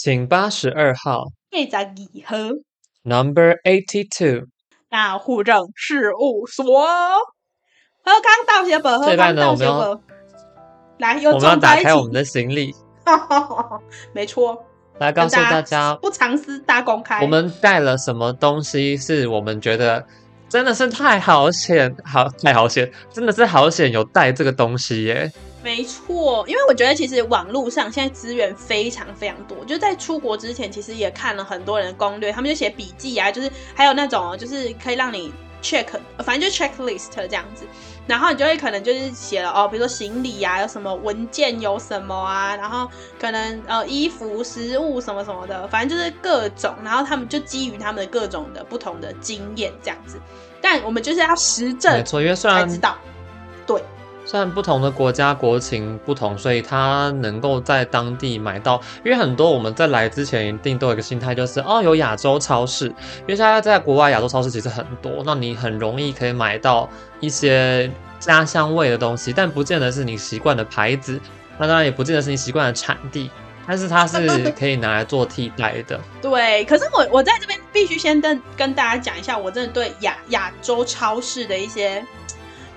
请八十二号。八十二号。Number eighty two。到户政事务所。何刚到学本，何刚到学本。来，我们要打开我们的行李。没错。来告诉大家，不藏私大公开。我们带了什么东西？是我们觉得真的是太好险，好太好险，真的是好险有带这个东西耶。没错，因为我觉得其实网络上现在资源非常非常多，就在出国之前，其实也看了很多人的攻略，他们就写笔记啊，就是还有那种就是可以让你 check，反正就 checklist 这样子。然后你就会可能就是写了哦，比如说行李啊，有什么文件有什么啊，然后可能呃衣服、食物什么什么的，反正就是各种。然后他们就基于他们的各种的不同的经验这样子。但我们就是要实证，没错，因为虽然才知道，对，虽然不同的国家国情不同，所以他能够在当地买到。因为很多我们在来之前一定都有一个心态，就是哦，有亚洲超市，因为现在在国外亚洲超市其实很多，那你很容易可以买到。一些家乡味的东西，但不见得是你习惯的牌子，那当然也不见得是你习惯的产地，但是它是可以拿来做替代的。对，可是我我在这边必须先跟跟大家讲一下，我真的对亚亚洲超市的一些。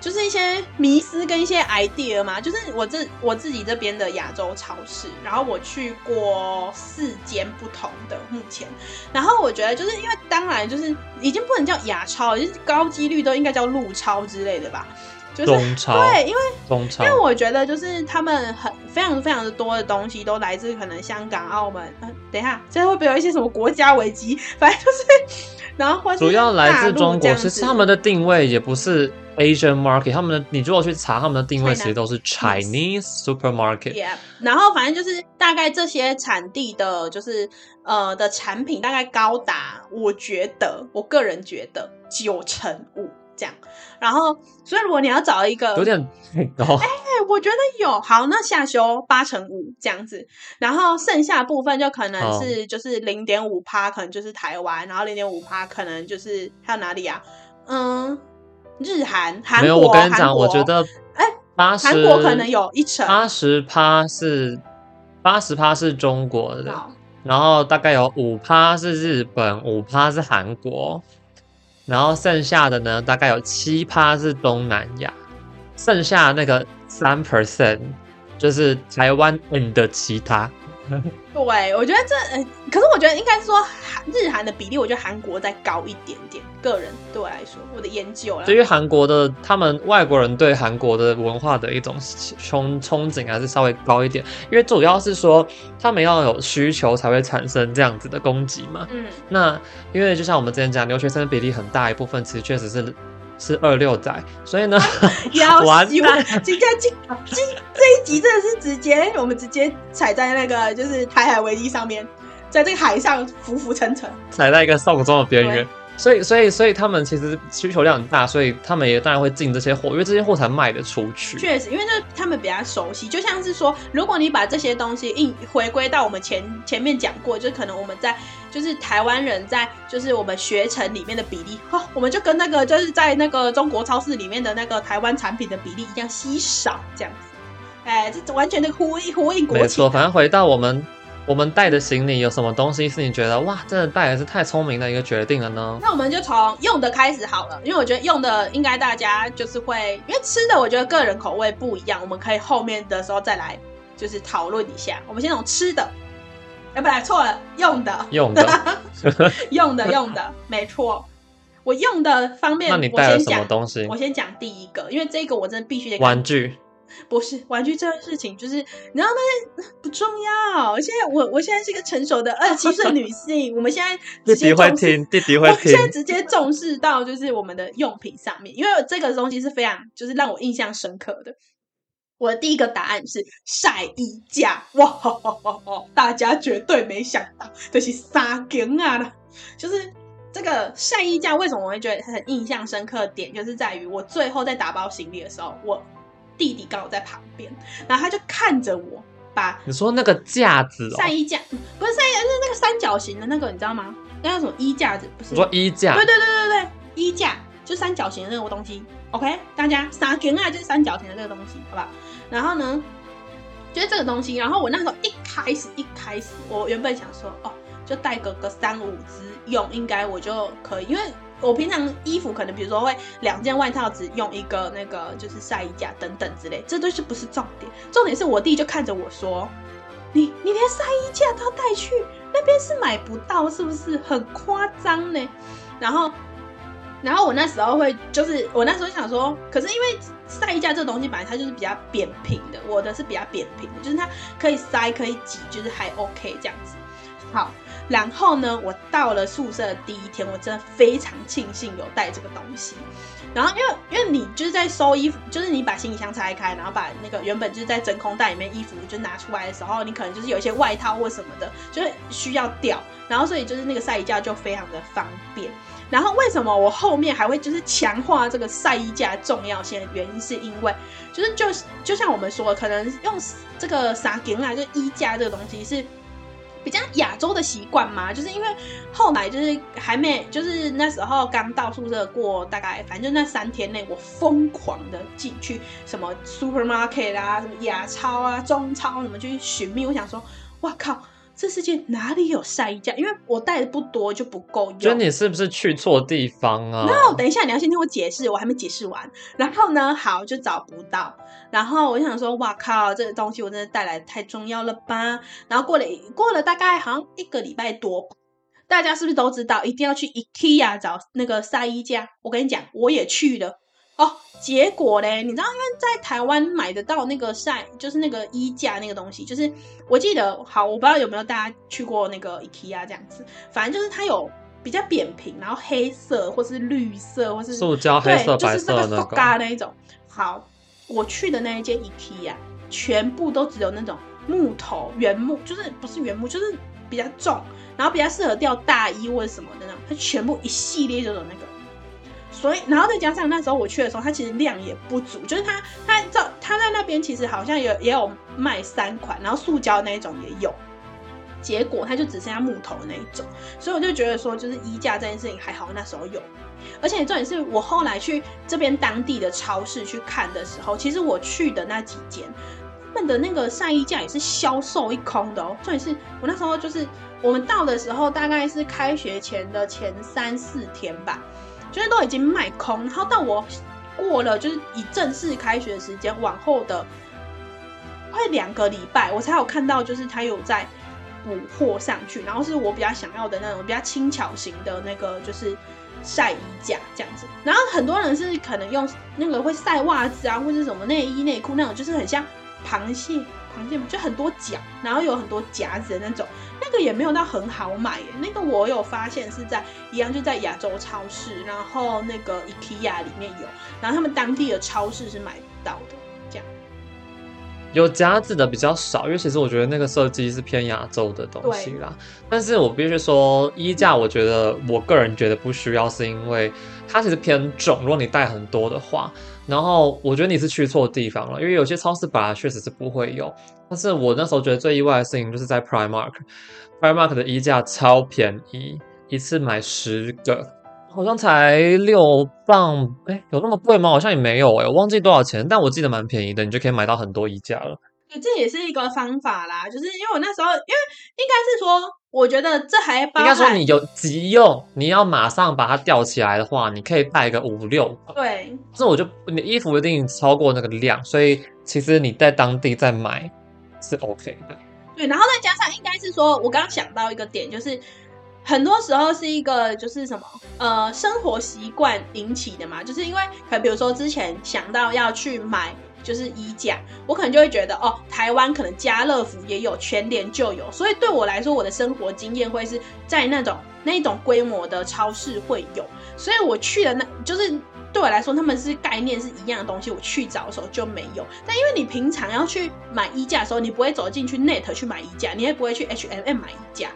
就是一些迷思跟一些 idea 嘛，就是我这我自己这边的亚洲超市，然后我去过四间不同的目前，然后我觉得就是因为当然就是已经不能叫亚超，就是高几率都应该叫路超之类的吧，就是中超，对，因为中超，因为我觉得就是他们很非常非常的多的东西都来自可能香港、澳门，呃，等一下，这会不会有一些什么国家危机？反正就是，然后或主要来自中国，其实他们的定位也不是。Asian market，他们的你如果去查他们的定位，其实都是 Chinese supermarket。Yeah，然后反正就是大概这些产地的，就是呃的产品，大概高达我觉得，我个人觉得九成五这样。然后，所以如果你要找一个有点太高，哎、欸，我觉得有好，那下修八成五这样子，然后剩下部分就可能是就是零点五趴，可能就是台湾，然后零点五趴可能就是还有哪里啊？嗯。日韩、韩国、没有，我跟你讲，我觉得，哎，八十，韩国可能有一成，八十趴是八十趴是中国的，然后大概有五趴是日本，五趴是韩国，然后剩下的呢，大概有七趴是东南亚，剩下那个三 percent 就是台湾 and 其他。对，我觉得这，呃，可是我觉得应该是说韩日韩的比例，我觉得韩国再高一点点。个人对我来说，我的研究啦，对于韩国的他们外国人对韩国的文化的一种憧憧憬还是稍微高一点，因为主要是说他们要有需求才会产生这样子的供给嘛。嗯，那因为就像我们之前讲，留学生的比例很大一部分其实确实是。是二六仔，所以呢，完蛋！今天今今这一集真的是直接，我们直接踩在那个就是台海危机上面，在这个海上浮浮沉沉，踩在一个送终的边缘。所以，所以，所以他们其实需求量很大，所以他们也当然会进这些货，因为这些货才卖得出去。确实，因为这他们比较熟悉，就像是说，如果你把这些东西应回归到我们前前面讲过，就是可能我们在就是台湾人在就是我们学成里面的比例，哈，我们就跟那个就是在那个中国超市里面的那个台湾产品的比例一样稀少，这样子。哎，这完全的呼应呼应国情。没错，反正回到我们。我们带的行李有什么东西是你觉得哇，真的带的是太聪明的一个决定了呢？那我们就从用的开始好了，因为我觉得用的应该大家就是会，因为吃的我觉得个人口味不一样，我们可以后面的时候再来就是讨论一下。我们先从吃的，哎，不对，错了，用的，用的，用的，用的，没错。我用的方面，那你带了什么东西？我先讲第一个，因为这个我真的必须得玩具。不是玩具这件事情，就是你知道那些不重要。现在我我现在是一个成熟的二十七岁女性，我们现在 直接重视，弟弟会听，我现在直接重视到就是我们的用品上面，因为这个东西是非常就是让我印象深刻的。我的第一个答案是晒衣架，哇大家绝对没想到，就是三更啊了，就是这个晒衣架为什么我会觉得很印象深刻的点，就是在于我最后在打包行李的时候，我。弟弟刚好在旁边，然后他就看着我把你说那个架子哦，晒衣架不是晒衣架，是那个三角形的那个，你知道吗？那叫什么衣架子？不是你说衣架？对对对对对，衣架就三角形的那个东西。OK，大家三根啊，就是三角形的这个东西，好不好？然后呢，就是这个东西。然后我那时候一开始一开始，我原本想说，哦，就带个个三五支用，应该我就可以，因为我平常衣服可能比如说会两件外套只用一个那个就是晒衣架等等之类，这都是不是重点，重点是我弟就看着我说，你你连晒衣架都要带去，那边是买不到是不是？很夸张呢。然后。然后我那时候会，就是我那时候想说，可是因为晒衣架这个东西本来它就是比较扁平的，我的是比较扁平的，就是它可以塞可以挤，就是还 OK 这样子。好，然后呢，我到了宿舍第一天，我真的非常庆幸有带这个东西。然后因为因为你就是在收衣服，就是你把行李箱拆开，然后把那个原本就是在真空袋里面衣服就拿出来的时候，你可能就是有一些外套或什么的，就是需要掉，然后所以就是那个晒衣架就非常的方便。然后为什么我后面还会就是强化这个晒衣架重要性原因，是因为就是就就像我们说，可能用这个纱巾啊，就衣架这个东西是比较亚洲的习惯嘛。就是因为后来就是还没就是那时候刚到宿舍过大概反正就那三天内，我疯狂的进去什么 supermarket 啊，什么亚超啊、中超什么去寻觅。我想说，哇靠！这世界哪里有晒衣架？因为我带的不多，就不够用。觉得你是不是去错地方啊？No，等一下，你要先听我解释，我还没解释完。然后呢，好，就找不到。然后我就想说，哇靠，这个东西我真的带来太重要了吧？然后过了过了大概好像一个礼拜多，大家是不是都知道一定要去 IKEA 找那个晒衣架？我跟你讲，我也去了。哦，结果嘞，你知道，因为在台湾买得到那个晒，就是那个衣架那个东西，就是我记得，好，我不知道有没有大家去过那个 IKEA 这样子，反正就是它有比较扁平，然后黑色或是绿色或是塑胶黑色对，白色就是那个塑胶那一种。好，我去的那一间 IKEA 全部都只有那种木头原木，就是不是原木，就是比较重，然后比较适合吊大衣或者什么的那种，它全部一系列就有那个。所以，然后再加上那时候我去的时候，它其实量也不足，就是它它照它在那边其实好像有也有卖三款，然后塑胶那一种也有，结果它就只剩下木头那一种，所以我就觉得说，就是衣架这件事情还好，那时候有，而且重点是我后来去这边当地的超市去看的时候，其实我去的那几间，他们的那个晒衣架也是销售一空的哦。重点是我那时候就是我们到的时候，大概是开学前的前三四天吧。就是都已经卖空，然后到我过了就是以正式开学的时间往后的快两个礼拜，我才有看到就是他有在补货上去，然后是我比较想要的那种比较轻巧型的那个就是晒衣架这样子。然后很多人是可能用那个会晒袜子啊，或者什么内衣内裤那种，就是很像螃蟹，螃蟹就很多角，然后有很多夹子的那种。那个也没有到很好买耶，那个我有发现是在一样就在亚洲超市，然后那个 IKEA 里面有，然后他们当地的超市是买不到的，有夹子的比较少，因为其实我觉得那个设计是偏亚洲的东西啦。但是我必须说，衣架我觉得我个人觉得不需要，是因为它其实偏重，如果你带很多的话。然后我觉得你是去错地方了，因为有些超市本来确实是不会有。但是我那时候觉得最意外的事情就是在 Primark，Primark 的衣架超便宜，一次买十个，好像才六磅，哎，有那么贵吗？好像也没有哎，我忘记多少钱，但我记得蛮便宜的，你就可以买到很多衣架了。对这也是一个方法啦，就是因为我那时候，因为应该是说，我觉得这还包应该说你有急用，你要马上把它吊起来的话，你可以带个五六。对，这我就你的衣服一定超过那个量，所以其实你在当地再买是 OK 的。对，然后再加上应该是说，我刚刚想到一个点，就是很多时候是一个就是什么呃生活习惯引起的嘛，就是因为可能比如说之前想到要去买。就是衣架，我可能就会觉得哦，台湾可能家乐福也有，全联就有，所以对我来说，我的生活经验会是在那种那种规模的超市会有，所以我去的那就是对我来说，他们是概念是一样的东西，我去找的时候就没有。但因为你平常要去买衣架的时候，你不会走进去 Net 去买衣架，你也不会去 H&M 买衣架。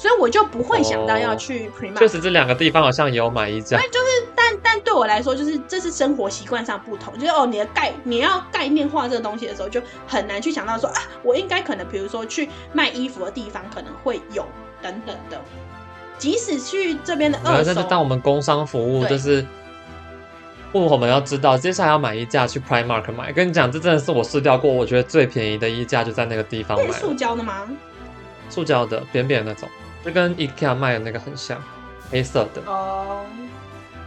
所以我就不会想到要去 Primark。确实，这两个地方好像也有买衣架。所以就是，但但对我来说，就是这是生活习惯上不同。就是哦，你的概你要概念化这个东西的时候，就很难去想到说啊，我应该可能，比如说去卖衣服的地方可能会有等等的。即使去这边的二手，但是当我们工商服务，就是不我们要知道，接下来要买衣架去 Primark 买。跟你讲，这真的是我试掉过，我觉得最便宜的衣架就在那个地方买。塑胶的吗？塑胶的，扁扁的那种，就跟 IKEA 卖的那个很像，黑色的。哦。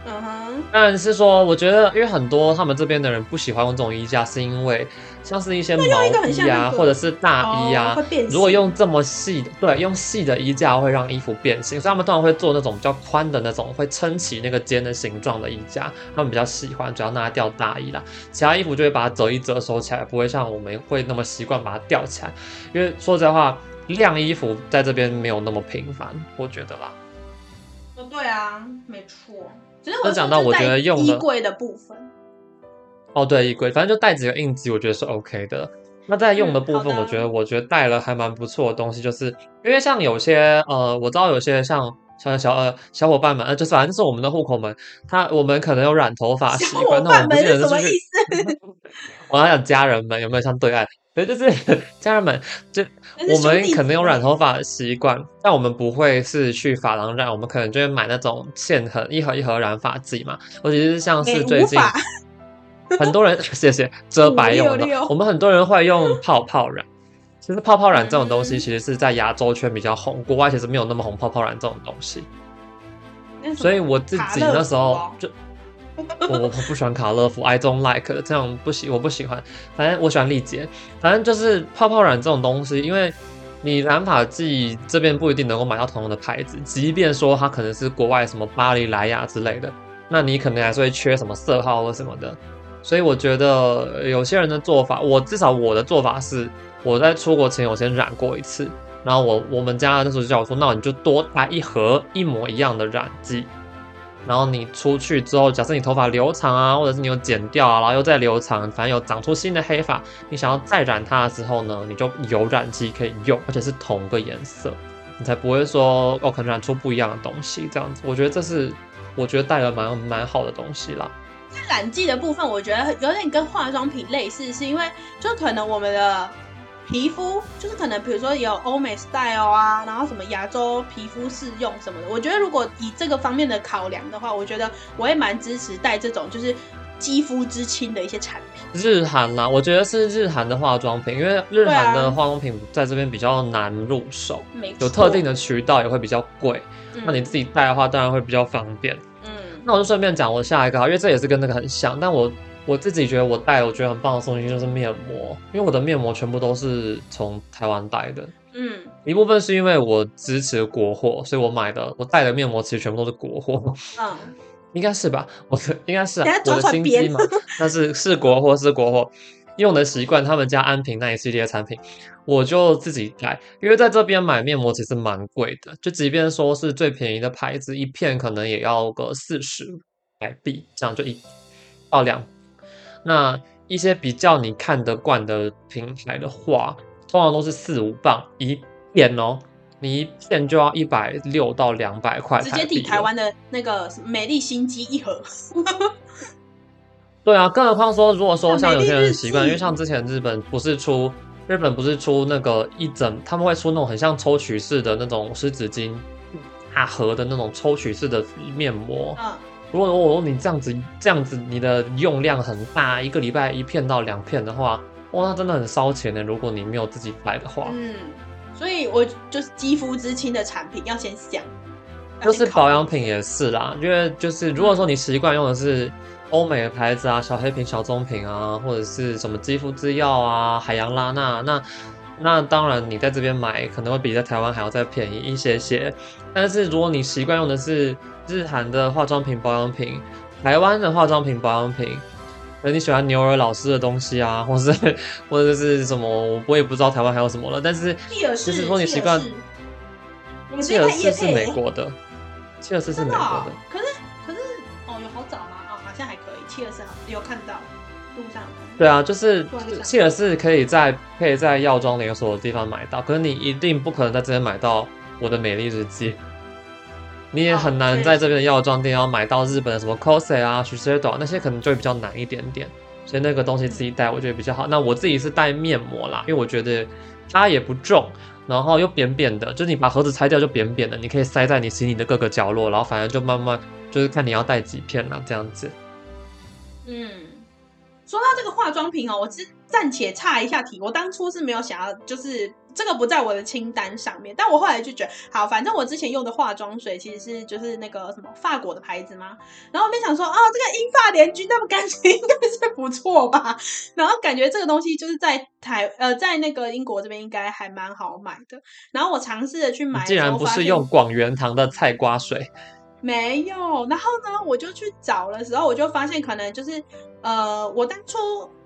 嗯哼，但是说，我觉得，因为很多他们这边的人不喜欢用这种衣架，是因为像是一些毛衣啊，或者是大衣啊，哦、如果用这么细的，对，用细的衣架会让衣服变形，所以他们通常会做那种比较宽的那种，会撑起那个肩的形状的衣架，他们比较喜欢，主要拿来吊大衣啦。其他衣服就会把它折一折收起来，不会像我们会那么习惯把它吊起来。因为说实在话，晾衣服在这边没有那么频繁，我觉得啦。哦，对啊，没错。只是我讲到，我觉得用的衣柜的部分，哦，对，衣柜，反正就带几个印记，我觉得是 OK 的。那在用的部分，我觉得，我觉得带了还蛮不错的东西，就是因为像有些呃，我知道有些像像小呃小伙伴们，呃，就是反正就是我们的户口们，他我们可能有染头发习惯，那我们不见得是什么意思？我要讲家人们有没有像对岸？对，就是 家人们，就我们可能有染头发的习惯，但我们不会是去发廊染，我们可能就会买那种现盒一盒一盒染发剂嘛。尤其是像是最近很多人 谢谢遮白用的，我们很多人会用泡泡染。其实泡泡染这种东西，其实是在亚洲圈比较红，国外其实没有那么红泡泡染这种东西。所以我自己那时候就。我我不喜欢卡乐福，I don't like 这样不喜，我不喜欢。反正我喜欢丽洁，反正就是泡泡染这种东西，因为你染发剂这边不一定能够买到同样的牌子，即便说它可能是国外什么巴黎莱雅之类的，那你可能还是会缺什么色号或什么的。所以我觉得有些人的做法，我至少我的做法是，我在出国前我先染过一次，然后我我们家那时候就叫我说，那你就多带一盒一模一样的染剂。然后你出去之后，假设你头发留长啊，或者是你有剪掉啊，然后又再留长，反正有长出新的黑发，你想要再染它的时候呢，你就有染剂可以用，而且是同个颜色，你才不会说哦，可能染出不一样的东西这样子。我觉得这是我觉得带了蛮蛮好的东西啦。染剂的部分，我觉得有点跟化妆品类似，是因为就可能我们的。皮肤就是可能，比如说有欧美 style 啊，然后什么亚洲皮肤适用什么的。我觉得如果以这个方面的考量的话，我觉得我也蛮支持带这种就是肌肤之亲的一些产品。日韩啦，我觉得是日韩的化妆品，因为日韩的化妆品在这边比较难入手，有特定的渠道也会比较贵。嗯、那你自己带的话，当然会比较方便。嗯，那我就顺便讲我下一个哈，因为这也是跟那个很像，但我。我自己觉得我带，我觉得很棒的东西就是面膜，因为我的面膜全部都是从台湾带的。嗯，一部分是因为我支持国货，所以我买的我带的面膜其实全部都是国货。嗯，应该是吧？我的应该是啊，我的心机嘛。但是是国货是国货，用的习惯他们家安瓶那一系列产品，我就自己带。因为在这边买面膜其实蛮贵的，就即便说是最便宜的牌子，一片可能也要个四十台币，这样就一到两。那一些比较你看得惯的平台的话，通常都是四五磅一片哦，你一片就要一百六到两百块，直接抵台湾的那个美丽心机一盒。对啊，更何况说，如果说像有些人习惯，因为像之前日本不是出日本不是出那个一整，他们会出那种很像抽取式的那种湿纸巾大盒的那种抽取式的面膜。嗯如果我说你这样子这样子，你的用量很大，一个礼拜一片到两片的话，哇，那真的很烧钱的。如果你没有自己买的话，嗯，所以我就是肌肤之亲的产品要先想，就是保养品也是啦，因为就是如果说你习惯用的是欧美的牌子啊，小黑瓶、小棕瓶啊，或者是什么肌肤之钥啊、海洋拉娜，那那当然你在这边买可能会比在台湾还要再便宜一些些。但是如果你习惯用的是日韩的化妆品、保养品，台湾的化妆品、保养品，那你喜欢牛尔老师的东西啊，或是 或者是什么，我也不知道台湾还有什么了。但是就是说你习惯，契尔氏是美国的，契尔氏是美国的。可是可是哦，有好找吗？哦，好像还可以。契尔氏好有看到路上。对啊，就是契尔氏可以在可以在药妆连锁的地方买到，可是你一定不可能在这边买到我的美丽日记。你也很难在这边的药妆店要买到日本的什么 c o s e 啊、Shiseido 那些，可能就会比较难一点点。所以那个东西自己带，我觉得比较好。那我自己是带面膜啦，因为我觉得它也不重，然后又扁扁的，就是你把盒子拆掉就扁扁的，你可以塞在你行李的各个角落，然后反正就慢慢就是看你要带几片啦，这样子。嗯，说到这个化妆品哦，我只暂且岔一下题。我当初是没有想要，就是这个不在我的清单上面。但我后来就觉得，好，反正我之前用的化妆水其实是就是那个什么法国的牌子嘛。然后我没想说，哦，这个英法联军那么干净，应该是不错吧？然后感觉这个东西就是在台呃，在那个英国这边应该还蛮好买的。然后我尝试着去买，竟然不是用广元堂的菜瓜水。没有，然后呢，我就去找的时候，我就发现可能就是，呃，我当初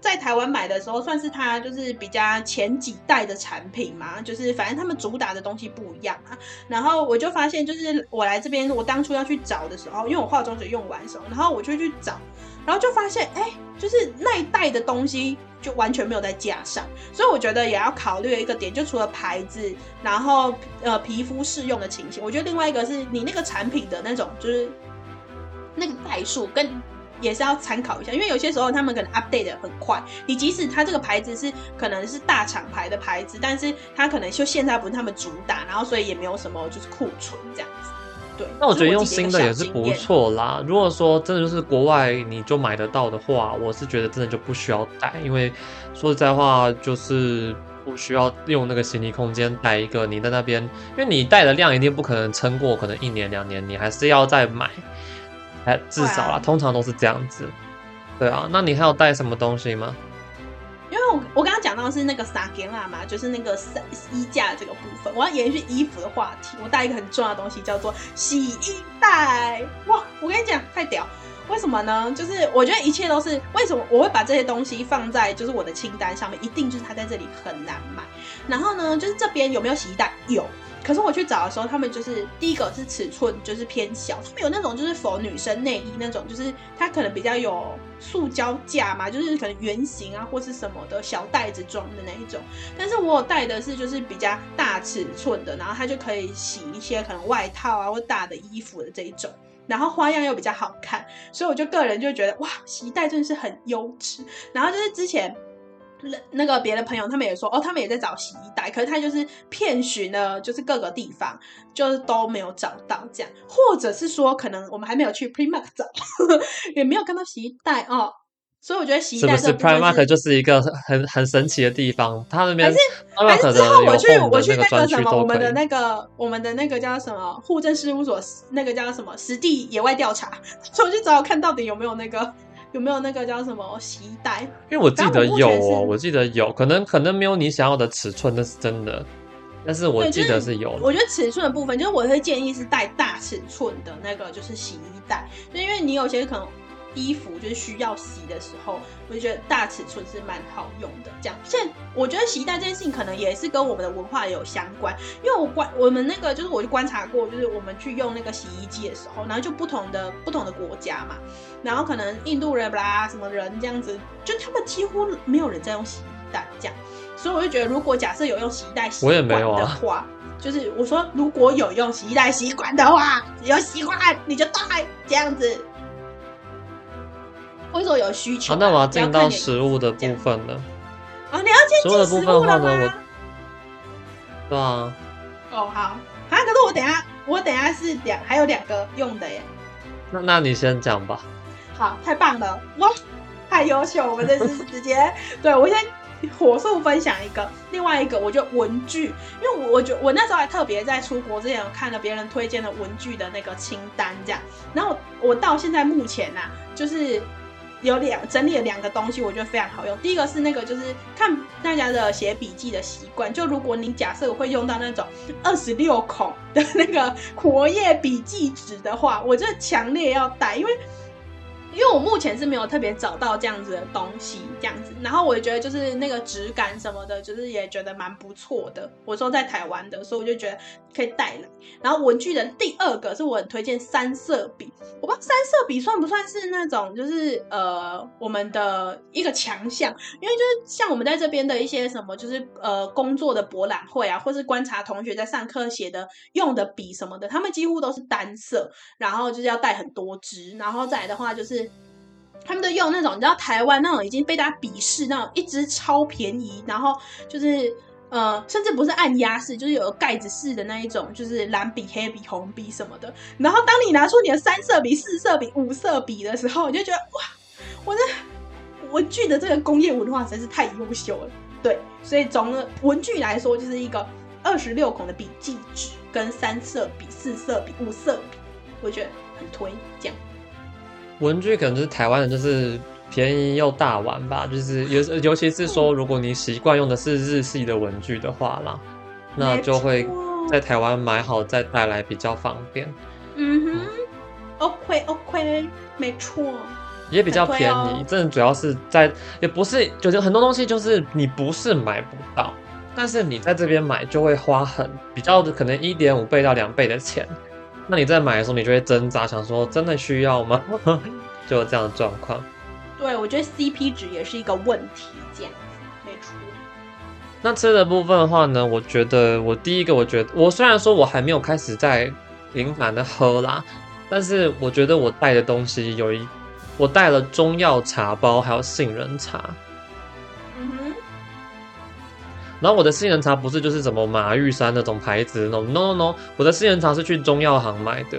在台湾买的时候，算是它就是比较前几代的产品嘛，就是反正他们主打的东西不一样啊。然后我就发现，就是我来这边，我当初要去找的时候，因为我化妆水用完的时候，然后我就去找，然后就发现，哎，就是那一代的东西。就完全没有在架上，所以我觉得也要考虑一个点，就除了牌子，然后呃皮肤适用的情形，我觉得另外一个是你那个产品的那种就是那个代数跟也是要参考一下，因为有些时候他们可能 update 的很快，你即使它这个牌子是可能是大厂牌的牌子，但是它可能就现在不是他们主打，然后所以也没有什么就是库存这样子。对，那我觉得用新的也是不错啦。如果说真的就是国外你就买得到的话，我是觉得真的就不需要带，因为说实在话就是不需要用那个行李空间带一个你在那边，因为你带的量一定不可能撑过可能一年两年，你还是要再买，哎，至少啦，通常都是这样子。对啊，那你还有带什么东西吗？因为我我刚刚讲到是那个撒给娜嘛，就是那个衣架这个部分，我要延续衣服的话题，我带一个很重要的东西叫做洗衣袋。哇，我跟你讲，太屌！为什么呢？就是我觉得一切都是为什么我会把这些东西放在就是我的清单上面，一定就是它在这里很难买。然后呢，就是这边有没有洗衣袋？有。可是我去找的时候，他们就是第一个是尺寸就是偏小，他们有那种就是仿女生内衣那种，就是它可能比较有塑胶架嘛，就是可能圆形啊或是什么的小袋子装的那一种。但是我有带的是就是比较大尺寸的，然后它就可以洗一些可能外套啊或大的衣服的这一种，然后花样又比较好看，所以我就个人就觉得哇，洗衣袋真的是很优质。然后就是之前。那那个别的朋友他们也说哦，他们也在找洗衣袋，可是他就是遍寻了，就是各个地方，就是都没有找到这样，或者是说可能我们还没有去 Primark 找，也没有看到洗衣袋哦。所以我觉得洗衣袋是不是 Primark 就是一个很很神奇的地方，他那边还是还是之后我去我去那个什么我们的那个我们的那个叫什么户政事务所，那个叫什么实地野外调查，所以我去找看到底有没有那个。有没有那个叫什么洗衣袋？因为我记得有哦，我记得有可能可能没有你想要的尺寸，那是真的。但是我记得是有。我觉得尺寸的部分，就是我会建议是带大尺寸的那个，就是洗衣袋，就因为你有些可能。衣服就是需要洗的时候，我就觉得大尺寸是蛮好用的。这样，现在我觉得洗衣袋这件事情可能也是跟我们的文化有相关，因为我观我们那个就是我就观察过，就是我们去用那个洗衣机的时候，然后就不同的不同的国家嘛，然后可能印度人啦什么人这样子，就他们几乎没有人在用洗衣袋这样，所以我就觉得如果假设有用洗衣袋习惯的话，啊、就是我说如果有用洗衣袋习惯的话，有习惯你就带这样子。或者说有需求，啊，那我要进到食物的部分了。哦，你要进食物的部分的话呢，我？对啊。哦，好。啊，可是我等下，我等下是两，还有两个用的耶。那那你先讲吧。好，太棒了，哇，太优秀，我们这次直接，对，我先火速分享一个，另外一个我就文具，因为我我觉我那时候还特别在出国之前，我看了别人推荐的文具的那个清单，这样，然后我，我到现在目前啊，就是。有两整理了两个东西，我觉得非常好用。第一个是那个，就是看大家的写笔记的习惯。就如果你假设会用到那种二十六孔的那个活页笔记纸的话，我就强烈要带，因为。因为我目前是没有特别找到这样子的东西，这样子，然后我也觉得就是那个质感什么的，就是也觉得蛮不错的。我说在台湾的，所以我就觉得可以带来。然后文具的第二个是我很推荐三色笔，我不知道三色笔算不算是那种就是呃我们的一个强项，因为就是像我们在这边的一些什么就是呃工作的博览会啊，或是观察同学在上课写的用的笔什么的，他们几乎都是单色，然后就是要带很多支，然后再来的话就是。他们都用那种，你知道台湾那种已经被大家鄙视那种一支超便宜，然后就是呃，甚至不是按压式，就是有盖子式的那一种，就是蓝笔、黑笔、红笔什么的。然后当你拿出你的三色笔、四色笔、五色笔的时候，你就觉得哇，我的文具的这个工业文化实在是太优秀了。对，所以总的文具来说，就是一个二十六孔的笔记纸，跟三色笔、四色笔、五色笔，我觉得很推这样。文具可能就是台湾的，就是便宜又大碗吧。就是尤尤其是说，如果你习惯用的是日系的文具的话啦，那就会在台湾买好再带来比较方便。嗯哼，OK OK，没错。也比较便宜，真的主要是在，也不是，就是很多东西就是你不是买不到，但是你在这边买就会花很比较的可能一点五倍到两倍的钱，那你在买的时候你就会挣扎，想说真的需要吗？就有这样的状况。对，我觉得 CP 值也是一个问题，这样子没错。那吃的部分的话呢，我觉得我第一个，我觉得我虽然说我还没有开始在频繁的喝啦，但是我觉得我带的东西有一。我带了中药茶包，还有杏仁茶。然后我的杏仁茶不是就是什么马玉山那种牌子那种，no no no，我的杏仁茶是去中药行买的。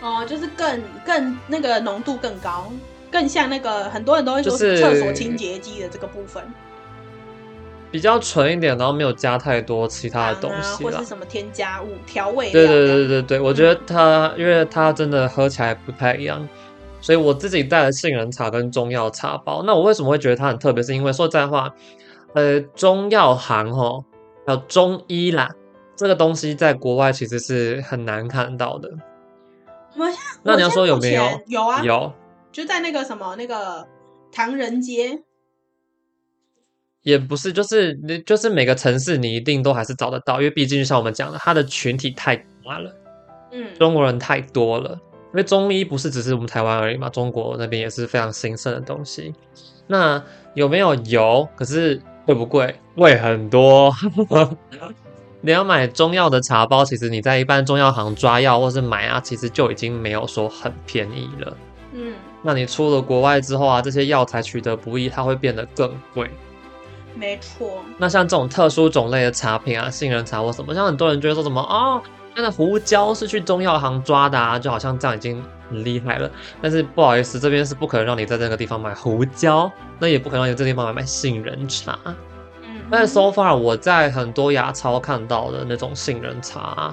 哦，就是更更那个浓度更高，更像那个很多人都会说是厕所清洁剂的这个部分。比较纯一点，然后没有加太多其他的东西啦，或是什么添加物调味料。对对对对对，我觉得它，嗯、因为它真的喝起来不太一样。所以我自己带了杏仁茶跟中药茶包。那我为什么会觉得它很特别？是因为说实在话，呃，中药行哦，还有中医啦，这个东西在国外其实是很难看到的。我那你要说有没有？有啊，有，就在那个什么那个唐人街。也不是，就是就是每个城市你一定都还是找得到，因为毕竟像我们讲的，它的群体太大了，嗯，中国人太多了。因为中医不是只是我们台湾而已嘛，中国那边也是非常兴盛的东西。那有没有油？可是贵不贵？贵很多。你要买中药的茶包，其实你在一般中药行抓药或是买啊，其实就已经没有说很便宜了。嗯，那你出了国外之后啊，这些药材取得不易，它会变得更贵。没错。那像这种特殊种类的茶品啊，杏仁茶或什么，像很多人觉得说什么啊。哦那个胡椒是去中药行抓的啊，就好像这样已经很厉害了。但是不好意思，这边是不可能让你在这个地方买胡椒，那也不可能让你在这地方买买杏仁茶。嗯，但是 so far 我在很多牙超看到的那种杏仁茶，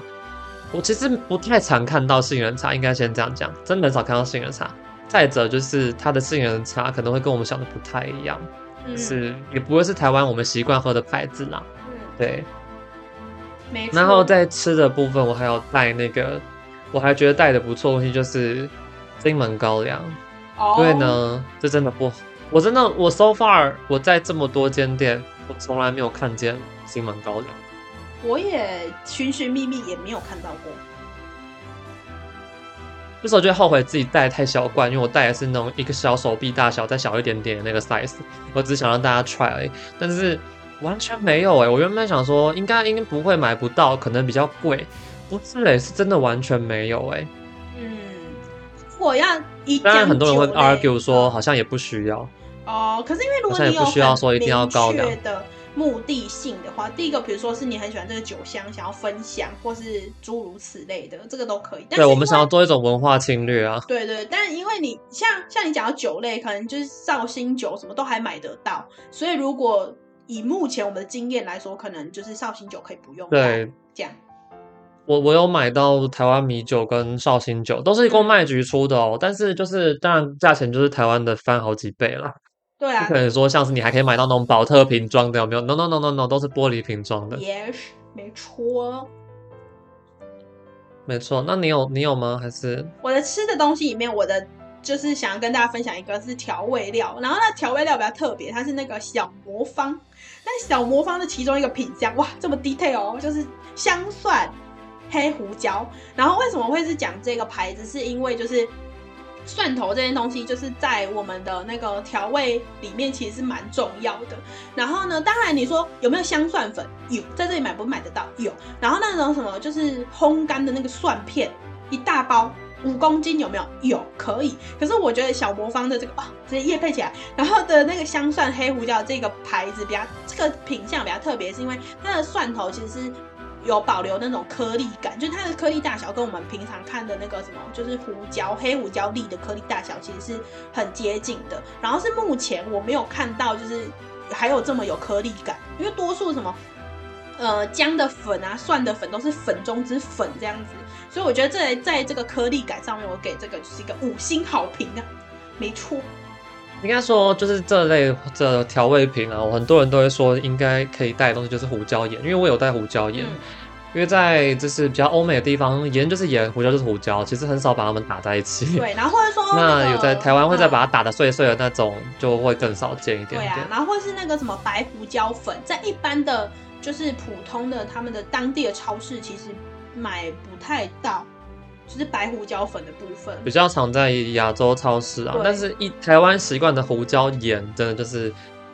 我其实不太常看到杏仁茶，应该先这样讲，真的很少看到杏仁茶。再者就是它的杏仁茶可能会跟我们想的不太一样，嗯、是也不会是台湾我们习惯喝的牌子啦。嗯，对。然后在吃的部分，我还要带那个，我还觉得带的不错的东西就是金门高粱。哦。因为呢，这真的不，我真的我 so far 我在这么多间店，我从来没有看见金门高粱。我也寻寻觅觅也没有看到过。这时候就后悔自己带太小罐，因为我带的是那种一个小手臂大小再小一点点的那个 size，我只想让大家 try 而已，但是。完全没有哎、欸，我原本想说应该应该不会买不到，可能比较贵，不是嘞、欸，是真的完全没有哎、欸。嗯，我要一当然很多人会 argue 说好像也不需要。哦，可是因为如果你有很明确的目的性的话，第一个比如说是你很喜欢这个酒香，想要分享，或是诸如此类的，这个都可以。对，我们想要做一种文化侵略啊。对，对对，但因为你像像你讲到酒类，可能就是绍兴酒什么都还买得到，所以如果。以目前我们的经验来说，可能就是绍兴酒可以不用。对，这样。我我有买到台湾米酒跟绍兴酒，都是公卖局出的哦。但是就是当然价钱就是台湾的翻好几倍了。对啊。不可能说像是你还可以买到那种保特瓶装的，有没有？No No No No No，都是玻璃瓶装的。Yes，没错。没错，那你有你有吗？还是我的吃的东西里面，我的。就是想要跟大家分享一个是调味料，然后那调味料比较特别，它是那个小魔方。那小魔方的其中一个品相，哇，这么 detail 哦，就是香蒜、黑胡椒。然后为什么会是讲这个牌子？是因为就是蒜头这件东西，就是在我们的那个调味里面其实是蛮重要的。然后呢，当然你说有没有香蒜粉？有，在这里买不买得到？有。然后那种什么就是烘干的那个蒜片，一大包。五公斤有没有？有，可以。可是我觉得小魔方的这个啊，直接业配起来，然后的那个香蒜黑胡椒这个牌子比较，这个品相比较特别，是因为它的蒜头其实是有保留那种颗粒感，就是它的颗粒大小跟我们平常看的那个什么，就是胡椒黑胡椒粒的颗粒大小其实是很接近的。然后是目前我没有看到就是还有这么有颗粒感，因为多数什么呃姜的粉啊、蒜的粉都是粉中之粉这样子，所以我觉得这在这个颗粒感上面，我给这个就是一个五星好评啊，没错。应该说，就是这类的调味品啊，我很多人都会说应该可以带的东西就是胡椒盐，因为我有带胡椒盐。嗯、因为在就是比较欧美的地方，盐就是盐，胡椒就是胡椒，其实很少把它们打在一起。对，然后或者说、那有在台湾会再把它打的碎碎的那种，嗯、就会更少见一点点。对啊，然后或是那个什么白胡椒粉，在一般的就是普通的他们的当地的超市，其实买不太到。就是白胡椒粉的部分，比较常在亚洲超市啊，但是一台湾习惯的胡椒盐，真的就是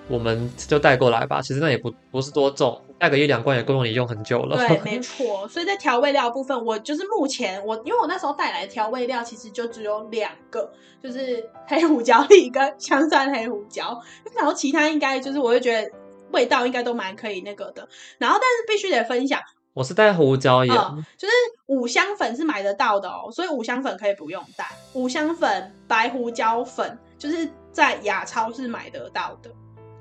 我们就带过来吧。其实那也不不是多重，带个一两罐也够用你用很久了。对，没错。所以在调味料部分，我就是目前我因为我那时候带来的调味料其实就只有两个，就是黑胡椒粒跟香蒜黑胡椒，然后其他应该就是我会觉得味道应该都蛮可以那个的。然后但是必须得分享。我是带胡椒盐，就是五香粉是买得到的哦，所以五香粉可以不用带。五香粉、白胡椒粉，就是在雅超是买得到的。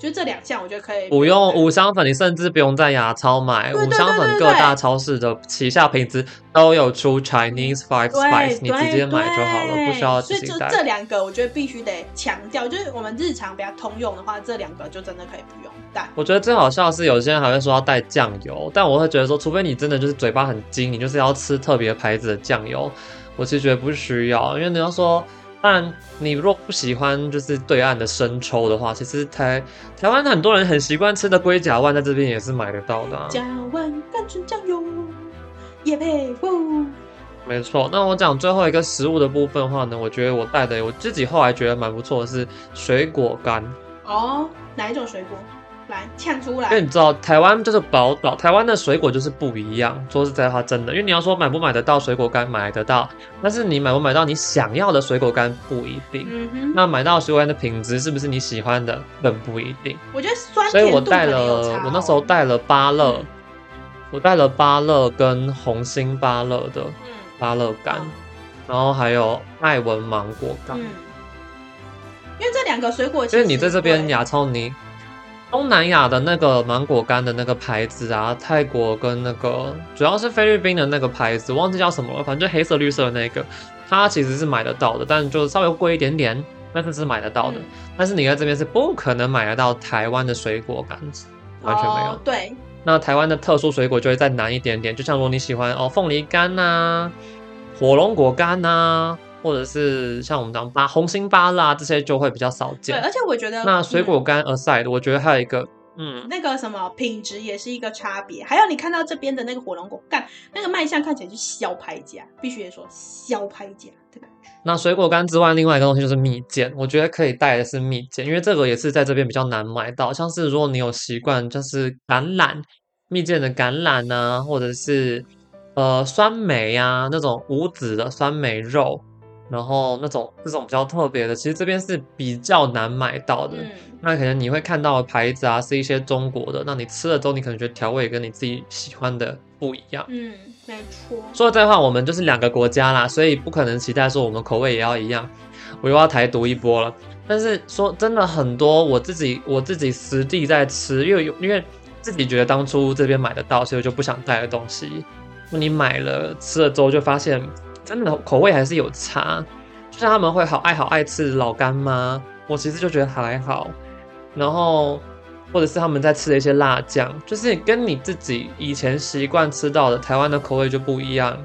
就这两项，我觉得可以不用五香粉，你甚至不用在牙超买。五香粉各大超市的旗下品质都有出 Chinese Five Spice，你直接买就好了，不需要自己带。所以就这两个，我觉得必须得强调，就是我们日常比较通用的话，这两个就真的可以不用带。我觉得最好笑的是，有些人还会说要带酱油，但我会觉得说，除非你真的就是嘴巴很精，你就是要吃特别牌子的酱油，我其实觉得不需要，因为你要说。但你若不喜欢就是对岸的生抽的话，其实台台湾很多人很习惯吃的龟甲万，在这边也是买得到的。甲万甘醇酱油，也配不？没错。那我讲最后一个食物的部分的话呢，我觉得我带的我自己后来觉得蛮不错的是水果干。哦，哪一种水果？来呛出来，因为你知道台湾就是宝岛，台湾的水果就是不一样。说实在话，真的，因为你要说买不买得到水果干，买得到，但是你买不买到你想要的水果干不一定。嗯哼，那买到水果干的品质是不是你喜欢的，更不一定。我觉得酸，所以我带了，我那时候带了芭乐，嗯、我带了芭乐跟红心芭乐的芭乐干，嗯、然后还有爱文芒果干。嗯，因为这两个水果，因为你在这边亚超尼。东南亚的那个芒果干的那个牌子啊，泰国跟那个主要是菲律宾的那个牌子，忘记叫什么了，反正就黑色绿色的那个，它其实是买得到的，但就稍微贵一点点，但是是买得到的。嗯、但是你在这边是不可能买得到台湾的水果干，完全没有。哦、对，那台湾的特殊水果就会再难一点点，就像如果你喜欢哦凤梨干呐、啊、火龙果干呐、啊。或者是像我们这样芭红心芭乐这些就会比较少见。对，而且我觉得那水果干 aside，、嗯、我觉得还有一个，嗯，那个什么品质也是一个差别。还有你看到这边的那个火龙果干，那个卖相看起来是小拍价，必须得说小拍价的感觉。那水果干之外，另外一个东西就是蜜饯，我觉得可以带的是蜜饯，因为这个也是在这边比较难买到。像是如果你有习惯，就是橄榄蜜饯的橄榄啊，或者是呃酸梅呀、啊、那种无籽的酸梅肉。然后那种这种比较特别的，其实这边是比较难买到的。嗯、那可能你会看到的牌子啊，是一些中国的。那你吃了之后，你可能觉得调味跟你自己喜欢的不一样。嗯，没错。说实在话，我们就是两个国家啦，所以不可能期待说我们口味也要一样。我又要台独一波了。但是说真的，很多我自己我自己实地在吃，因为因为自己觉得当初这边买得到，所以我就不想带的东西。那你买了吃了之后，就发现。真的口味还是有差，就像他们会好爱好爱吃老干妈，我其实就觉得还好。然后或者是他们在吃的一些辣酱，就是跟你自己以前习惯吃到的台湾的口味就不一样。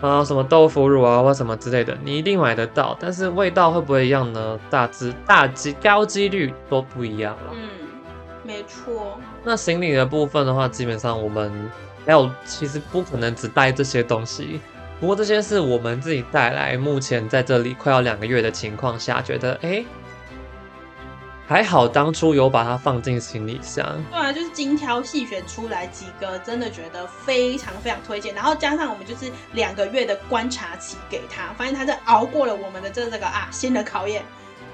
啊，什么豆腐乳啊或什么之类的，你一定买得到，但是味道会不会一样呢？大致大几高几率都不一样了。嗯，没错。那行李的部分的话，基本上我们还有其实不可能只带这些东西。不过这些是我们自己带来，目前在这里快要两个月的情况下，觉得哎、欸，还好当初有把它放进行李箱。对啊，就是精挑细选出来几个，真的觉得非常非常推荐。然后加上我们就是两个月的观察期给他，发现他是熬过了我们的这这个啊新的考验，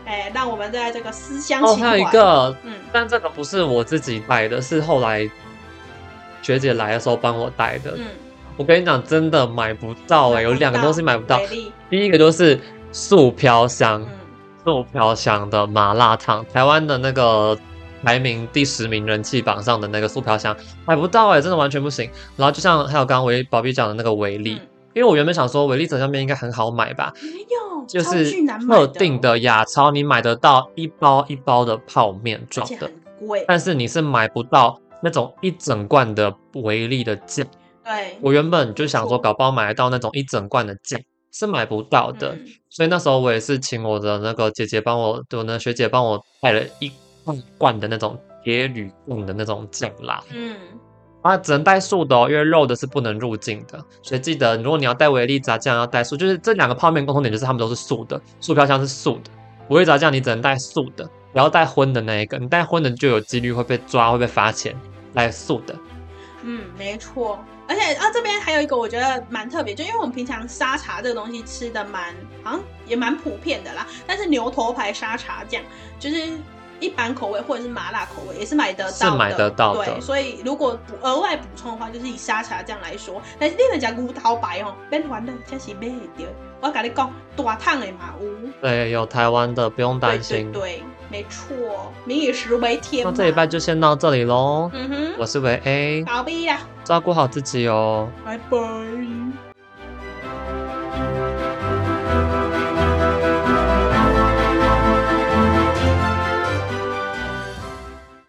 哎、欸，让我们在这个思乡情怀。哦，还有一个，嗯，但这个不是我自己带的，是后来。学姐来的时候帮我带的。嗯，我跟你讲，真的买不到哎、欸，有两个东西买不到。第一个就是素飘香，嗯、素飘香的麻辣烫，台湾的那个排名第十名人气榜上的那个素飘香买不到哎、欸，真的完全不行。然后就像还有刚刚维宝贝讲的那个维力，嗯、因为我原本想说维力炸酱面应该很好买吧，没有，就是特定的亚超你买得到一包一包的泡面装的，但是你是买不到那种一整罐的维力的酱。对，我原本就想说，搞不好买得到那种一整罐的酱是买不到的，嗯、所以那时候我也是请我的那个姐姐帮我，我那学姐帮我带了一罐罐的那种铁铝罐的那种酱啦。嗯，啊，只能带素的哦，因为肉的是不能入境的。所以记得，如果你要带维力炸酱，要带素，就是这两个泡面共同点就是它们都是素的，素飘香是素的，维力炸酱你只能带素的，不要带荤的那一个，你带荤的就有几率会被抓，会被罚钱。带素的，嗯，没错。而且啊，这边还有一个我觉得蛮特别，就因为我们平常沙茶这个东西吃的蛮，好像也蛮普遍的啦。但是牛头牌沙茶酱就是一般口味或者是麻辣口味也是买得到的，是买得到的。对，所以如果额外补充的话，就是以沙茶酱来说，但是另外讲牛头牌哦，别完了，这是买得到。我跟你讲，大烫的嘛有。对，有台湾的，不用担心。对，对，对，没错，民以食为天。那这礼拜就先到这里喽。嗯哼，我是维 A，好 B 呀，照顾好自己哦。拜拜。